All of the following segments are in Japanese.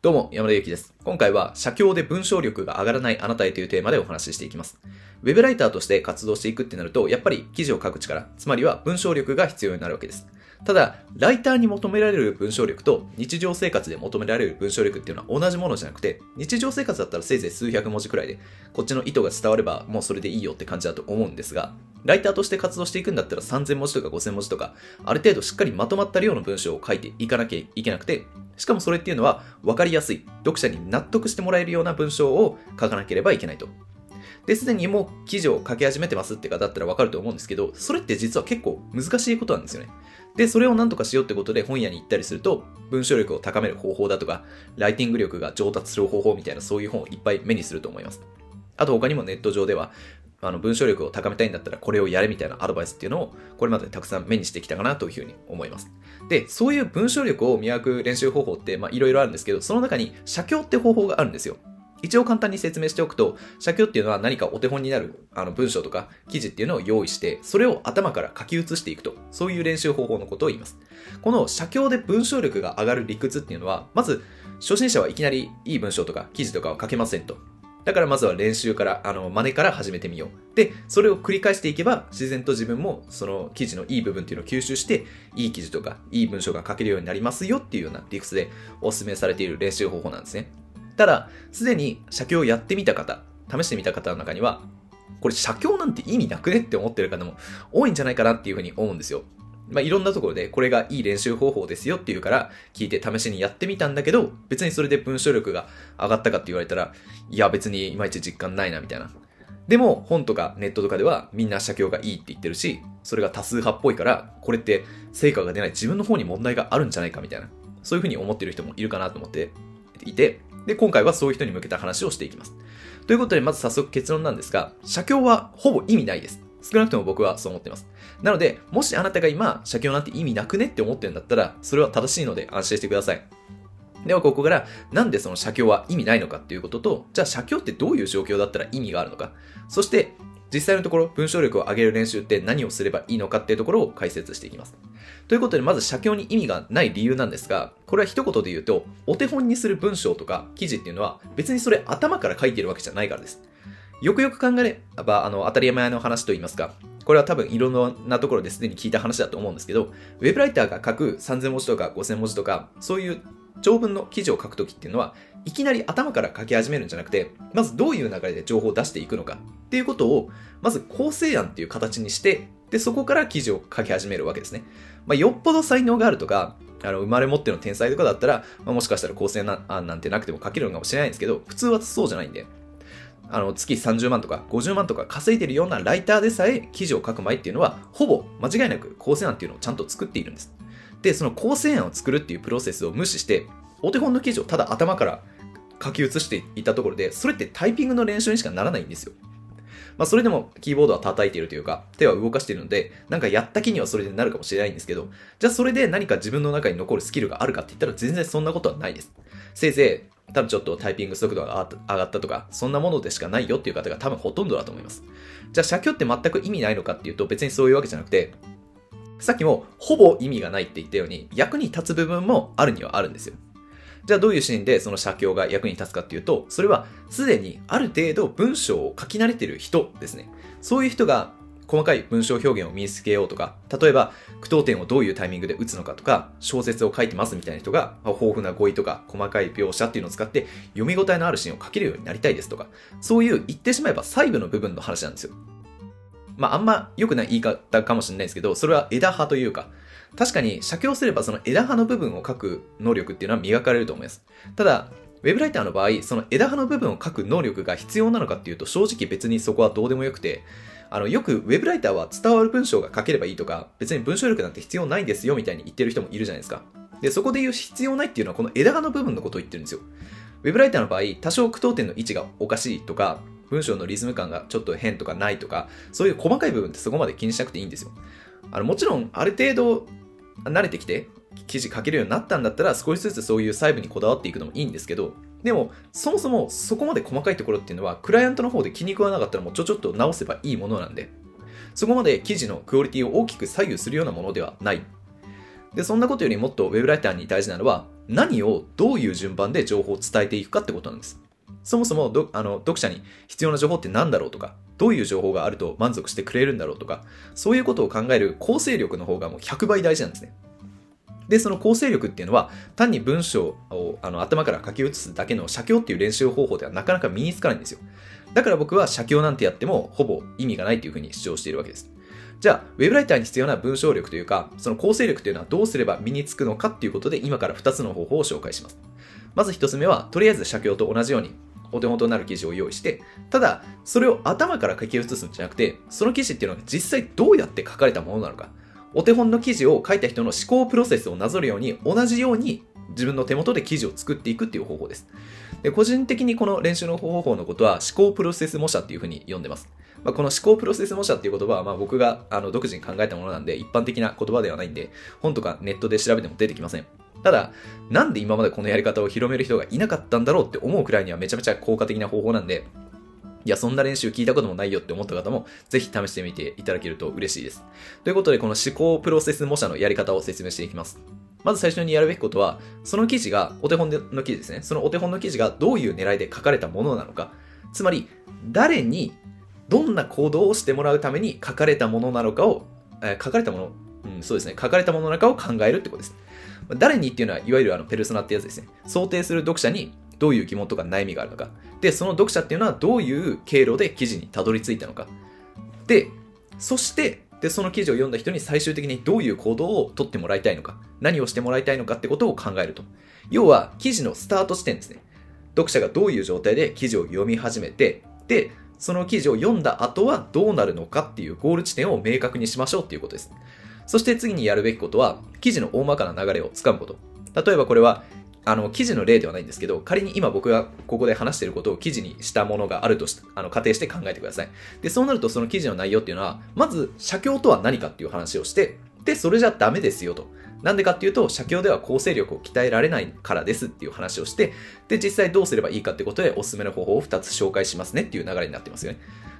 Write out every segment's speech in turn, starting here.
どうも、山田ゆきです。今回は、写経で文章力が上がらないあなたへというテーマでお話ししていきます。ウェブライターとして活動していくってなると、やっぱり記事を書く力、つまりは文章力が必要になるわけです。ただ、ライターに求められる文章力と日常生活で求められる文章力っていうのは同じものじゃなくて、日常生活だったらせいぜい数百文字くらいで、こっちの意図が伝わればもうそれでいいよって感じだと思うんですが、ライターとして活動していくんだったら3000文字とか5000文字とか、ある程度しっかりまとまった量の文章を書いていかなきゃいけなくて、しかもそれっていうのは分かりやすい、読者に納得してもらえるような文章を書かなければいけないと。で、すでにもう記事を書き始めてますって方だったら分かると思うんですけど、それって実は結構難しいことなんですよね。で、それを何とかしようってことで本屋に行ったりすると、文章力を高める方法だとか、ライティング力が上達する方法みたいなそういう本をいっぱい目にすると思います。あと他にもネット上では、あの文章力を高めたいんだったらこれをやれみたいなアドバイスっていうのをこれまでたくさん目にしてきたかなというふうに思います。で、そういう文章力を磨く練習方法っていろいろあるんですけど、その中に写経って方法があるんですよ。一応簡単に説明しておくと、写経っていうのは何かお手本になるあの文章とか記事っていうのを用意して、それを頭から書き写していくと、そういう練習方法のことを言います。この写経で文章力が上がる理屈っていうのは、まず初心者はいきなりいい文章とか記事とかは書けませんと。だからまずは練習から、あの、真似から始めてみよう。で、それを繰り返していけば、自然と自分もその記事のいい部分っていうのを吸収して、いい記事とか、いい文章が書けるようになりますよっていうような理屈でお勧めされている練習方法なんですね。ただ、すでに写経をやってみた方、試してみた方の中には、これ写経なんて意味なくねって思ってる方も多いんじゃないかなっていうふうに思うんですよ。まあ、いろんなところでこれがいい練習方法ですよっていうから聞いて試しにやってみたんだけど別にそれで文章力が上がったかって言われたらいや別にいまいち実感ないなみたいな。でも本とかネットとかではみんな写経がいいって言ってるしそれが多数派っぽいからこれって成果が出ない自分の方に問題があるんじゃないかみたいなそういうふうに思ってる人もいるかなと思っていてで今回はそういう人に向けた話をしていきます。ということでまず早速結論なんですが写経はほぼ意味ないです。少なくとも僕はそう思っています。なので、もしあなたが今、写経なんて意味なくねって思ってるんだったら、それは正しいので安心してください。では、ここから、なんでその写経は意味ないのかっていうことと、じゃあ写経ってどういう状況だったら意味があるのか、そして、実際のところ、文章力を上げる練習って何をすればいいのかっていうところを解説していきます。ということで、まず写経に意味がない理由なんですが、これは一言で言うと、お手本にする文章とか記事っていうのは、別にそれ頭から書いてるわけじゃないからです。よくよく考えれば、あの、当たり前の話と言いますか、これは多分いろんなところですでに聞いた話だと思うんですけど、ウェブライターが書く3000文字とか5000文字とか、そういう長文の記事を書くときっていうのは、いきなり頭から書き始めるんじゃなくて、まずどういう流れで情報を出していくのかっていうことを、まず構成案っていう形にして、で、そこから記事を書き始めるわけですね。まあ、よっぽど才能があるとか、あの、生まれ持っての天才とかだったら、まあ、もしかしたら構成案なんてなくても書けるのかもしれないんですけど、普通はそうじゃないんで、あの月30万とか50万とか稼いでるようなライターでさえ記事を書く前っていうのはほぼ間違いなく構成案っていうのをちゃんと作っているんです。で、その構成案を作るっていうプロセスを無視してお手本の記事をただ頭から書き写していたところでそれってタイピングの練習にしかならないんですよ。まあ、それでもキーボードは叩いているというか、手は動かしているので、なんかやった気にはそれでなるかもしれないんですけど、じゃあそれで何か自分の中に残るスキルがあるかって言ったら全然そんなことはないです。せいぜい多分ちょっとタイピング速度が上がったとか、そんなものでしかないよっていう方が多分ほとんどだと思います。じゃあ、写経って全く意味ないのかっていうと、別にそういうわけじゃなくて、さっきもほぼ意味がないって言ったように、役に立つ部分もあるにはあるんですよ。じゃあどういうシーンでその写経が役に立つかっていうと、それはすでにある程度文章を書き慣れてる人ですね。そういう人が細かい文章表現を身につけようとか、例えば、句読点をどういうタイミングで打つのかとか、小説を書いてますみたいな人が、豊富な語彙とか、細かい描写っていうのを使って、読み応えのあるシーンを書けるようになりたいですとか、そういう言ってしまえば細部の部分の話なんですよ。まあ、あんま良くない言い方かもしれないですけど、それは枝葉というか、確かに写経すればその枝葉の部分を書く能力っていうのは磨かれると思います。ただ、ウェブライターの場合、その枝葉の部分を書く能力が必要なのかっていうと、正直別にそこはどうでもよくて、あの、よくウェブライターは伝わる文章が書ければいいとか、別に文章力なんて必要ないんですよみたいに言ってる人もいるじゃないですか。で、そこで言う必要ないっていうのはこの枝葉の部分のことを言ってるんですよ。ウェブライターの場合、多少句読点の位置がおかしいとか、文章のリズム感がちょっと変とかないとか、そういう細かい部分ってそこまで気にしなくていいんですよ。あの、もちろん、ある程度慣れてきて、記事書けるようになったんだったら、少しずつそういう細部にこだわっていくのもいいんですけど、でも、そもそもそこまで細かいところっていうのは、クライアントの方で気に食わなかったらもうちょちょっと直せばいいものなんで、そこまで記事のクオリティを大きく左右するようなものではない。で、そんなことよりもっとウェブライターに大事なのは、何をどういう順番で情報を伝えていくかってことなんです。そもそもどあの読者に必要な情報って何だろうとか、どういう情報があると満足してくれるんだろうとか、そういうことを考える構成力の方がもう100倍大事なんですね。で、その構成力っていうのは、単に文章をあの頭から書き写すだけの写経っていう練習方法ではなかなか身につかないんですよ。だから僕は写経なんてやってもほぼ意味がないっていうふうに主張しているわけです。じゃあ、ウェブライターに必要な文章力というか、その構成力というのはどうすれば身につくのかっていうことで、今から2つの方法を紹介します。まず1つ目は、とりあえず写経と同じように、お手元になる記事を用意して、ただ、それを頭から書き写すんじゃなくて、その記事っていうのは実際どうやって書かれたものなのか、お手本の記事を書いた人の思考プロセスをなぞるように、同じように自分の手元で記事を作っていくっていう方法です。で個人的にこの練習の方法のことは思考プロセス模写っていうふうに呼んでます。まあ、この思考プロセス模写っていう言葉はまあ僕があの独自に考えたものなんで一般的な言葉ではないんで本とかネットで調べても出てきません。ただ、なんで今までこのやり方を広める人がいなかったんだろうって思うくらいにはめちゃめちゃ効果的な方法なんで、いや、そんな練習聞いたこともないよって思った方も、ぜひ試してみていただけると嬉しいです。ということで、この思考プロセス模写のやり方を説明していきます。まず最初にやるべきことは、その記事が、お手本の記事ですね。そのお手本の記事がどういう狙いで書かれたものなのか。つまり、誰に、どんな行動をしてもらうために書かれたものなのかを、えー、書かれたもの、うん、そうですね。書かれたものなのかを考えるってことです。誰にっていうのは、いわゆるあのペルソナってやつですね。想定する読者にどういう疑問とか悩みがあるのか。で、その読者っていうのはどういう経路で記事にたどり着いたのか。で、そして、で、その記事を読んだ人に最終的にどういう行動を取ってもらいたいのか、何をしてもらいたいのかってことを考えると。要は、記事のスタート地点ですね。読者がどういう状態で記事を読み始めて、で、その記事を読んだ後はどうなるのかっていうゴール地点を明確にしましょうっていうことです。そして次にやるべきことは、記事の大まかな流れをつかむこと。例えばこれは、あの、記事の例ではないんですけど、仮に今僕がここで話していることを記事にしたものがあるとしあの仮定して考えてください。で、そうなるとその記事の内容っていうのは、まず、写経とは何かっていう話をして、で、それじゃダメですよと。なんでかっていうと、写経では構成力を鍛えられないからですっていう話をして、で、実際どうすればいいかってことでおすすめの方法を2つ紹介しますねっていう流れになってますよね。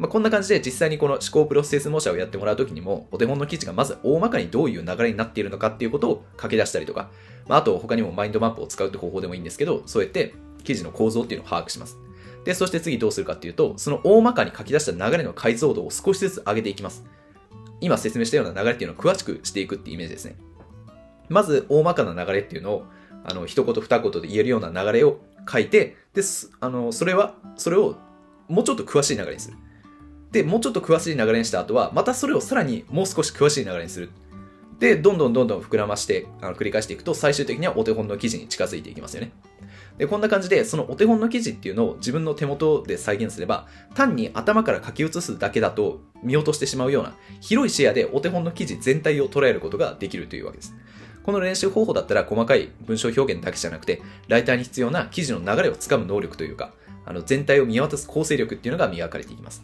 まあ、こんな感じで実際にこの思考プロセス模写をやってもらうときにも、お手本の記事がまず大まかにどういう流れになっているのかっていうことを書き出したりとか、まあ、あと他にもマインドマップを使うって方法でもいいんですけど、そうやって記事の構造っていうのを把握します。で、そして次どうするかっていうと、その大まかに書き出した流れの解像度を少しずつ上げていきます。今説明したような流れっていうのを詳しくしていくっていうイメージですね。まず、大まかな流れっていうのを、あの、一言二言で言えるような流れを書いて、で、あの、それは、それをもうちょっと詳しい流れにする。で、もうちょっと詳しい流れにした後は、またそれをさらにもう少し詳しい流れにする。で、どんどんどんどん膨らましてあの繰り返していくと、最終的にはお手本の記事に近づいていきますよね。で、こんな感じで、そのお手本の記事っていうのを自分の手元で再現すれば、単に頭から書き写すだけだと見落としてしまうような、広い視野でお手本の記事全体を捉えることができるというわけです。この練習方法だったら細かい文章表現だけじゃなくて、ライターに必要な記事の流れをつかむ能力というか、あの全体を見渡す構成力っていうのが磨かれていきます。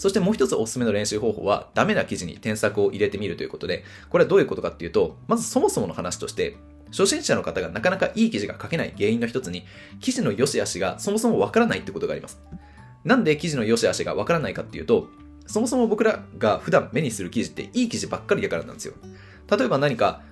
そしてもう一つおすすめの練習方法は、ダメな記事に添削を入れてみるということで、これはどういうことかっていうと、まずそもそもの話として、初心者の方がなかなかいい記事が書けない原因の一つに、記事の良し悪しがそもそもわからないってことがあります。なんで記事の良し悪しがわからないかっていうと、そもそも僕らが普段目にする記事っていい記事ばっかりだからなんですよ。例えば何か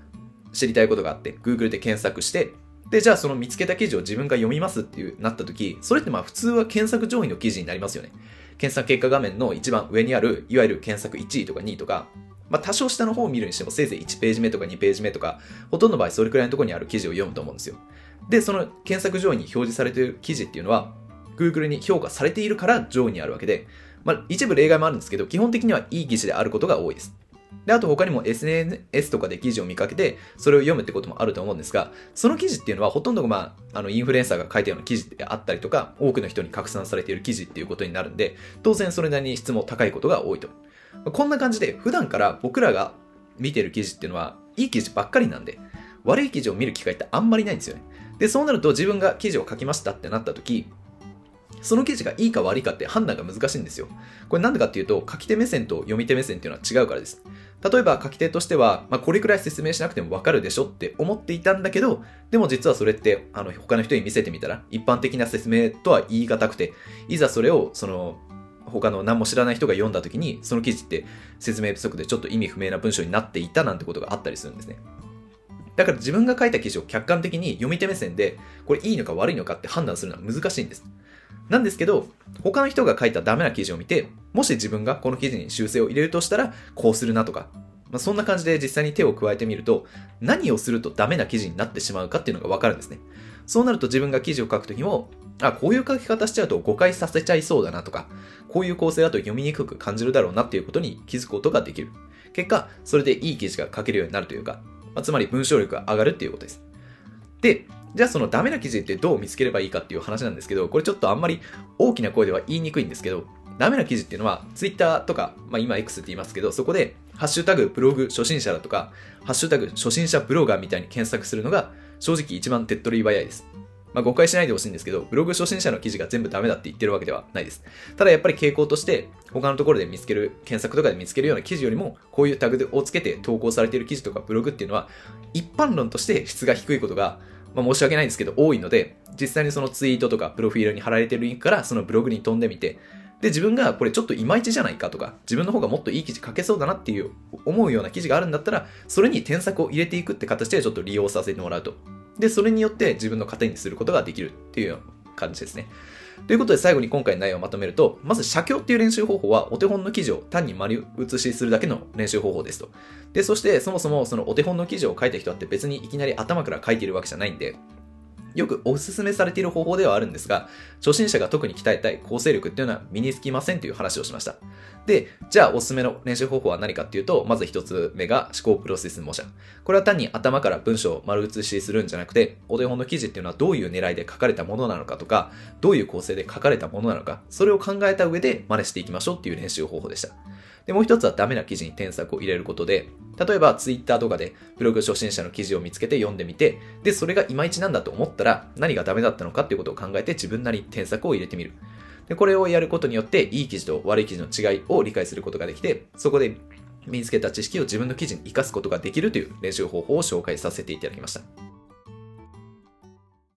知りたいことがあって、Google で検索して、で、じゃあその見つけた記事を自分が読みますっていうなった時、それってまあ普通は検索上位の記事になりますよね。検索結果画面の一番上にある、いわゆる検索1位とか2位とか、まあ、多少下の方を見るにしても、せいぜい1ページ目とか2ページ目とか、ほとんどの場合それくらいのところにある記事を読むと思うんですよ。で、その検索上位に表示されている記事っていうのは、Google に評価されているから上位にあるわけで、まあ、一部例外もあるんですけど、基本的にはいい記事であることが多いです。で、あと他にも SNS とかで記事を見かけて、それを読むってこともあると思うんですが、その記事っていうのはほとんどまあ、あの、インフルエンサーが書いたような記事であったりとか、多くの人に拡散されている記事っていうことになるんで、当然それなりに質も高いことが多いと。こんな感じで、普段から僕らが見てる記事っていうのは、いい記事ばっかりなんで、悪い記事を見る機会ってあんまりないんですよね。で、そうなると自分が記事を書きましたってなった時、その記事がいいか悪いかって判断が難しいんですよ。これなんでかっていうと、書き手目線と読み手目線っていうのは違うからです。例えば書き手としては、まあ、これくらい説明しなくてもわかるでしょって思っていたんだけど、でも実はそれってあの他の人に見せてみたら、一般的な説明とは言い難くて、いざそれをその他の何も知らない人が読んだ時に、その記事って説明不足でちょっと意味不明な文章になっていたなんてことがあったりするんですね。だから自分が書いた記事を客観的に読み手目線で、これいいのか悪いのかって判断するのは難しいんです。なんですけど、他の人が書いたダメな記事を見て、もし自分がこの記事に修正を入れるとしたら、こうするなとか、まあ、そんな感じで実際に手を加えてみると、何をするとダメな記事になってしまうかっていうのがわかるんですね。そうなると自分が記事を書くときも、あ、こういう書き方しちゃうと誤解させちゃいそうだなとか、こういう構成だと読みにくく感じるだろうなっていうことに気づくことができる。結果、それでいい記事が書けるようになるというか、まあ、つまり文章力が上がるっていうことです。で、じゃあそのダメな記事ってどう見つければいいかっていう話なんですけど、これちょっとあんまり大きな声では言いにくいんですけど、ダメな記事っていうのは、ツイッターとか、まあ今 X って言いますけど、そこで、ハッシュタグブログ初心者だとか、ハッシュタグ初心者ブロガーみたいに検索するのが、正直一番手っ取り早いです。まあ、誤解しないでほしいんですけど、ブログ初心者の記事が全部ダメだって言ってるわけではないです。ただやっぱり傾向として、他のところで見つける、検索とかで見つけるような記事よりも、こういうタグをつけて投稿されている記事とかブログっていうのは、一般論として質が低いことが、まあ、申し訳ないんですけど、多いので、実際にそのツイートとかプロフィールに貼られてるリンクからそのブログに飛んでみて、で、自分がこれちょっといまいちじゃないかとか、自分の方がもっといい記事書けそうだなっていう思うような記事があるんだったら、それに添削を入れていくって形でちょっと利用させてもらうと。で、それによって自分の糧にすることができるっていう感じですね。ということで最後に今回の内容をまとめると、まず写経っていう練習方法はお手本の記事を単に丸写しするだけの練習方法ですと。で、そしてそもそもそのお手本の記事を書いた人って別にいきなり頭から書いているわけじゃないんで、よくお勧めされている方法ではあるんですが、初心者が特に鍛えたい構成力っていうのは身につきませんという話をしました。で、じゃあおすすめの練習方法は何かっていうと、まず一つ目が思考プロセス模写。これは単に頭から文章を丸写しするんじゃなくて、お手本の記事っていうのはどういう狙いで書かれたものなのかとか、どういう構成で書かれたものなのか、それを考えた上で真似していきましょうっていう練習方法でした。で、もう一つはダメな記事に添削を入れることで、例えば Twitter とかでブログ初心者の記事を見つけて読んでみて、で、それがいまいちなんだと思ったら何がダメだったのかっていうことを考えて自分なりに添削を入れてみる。で、これをやることによって、いい記事と悪い記事の違いを理解することができて、そこで身につけた知識を自分の記事に活かすことができるという練習方法を紹介させていただきました。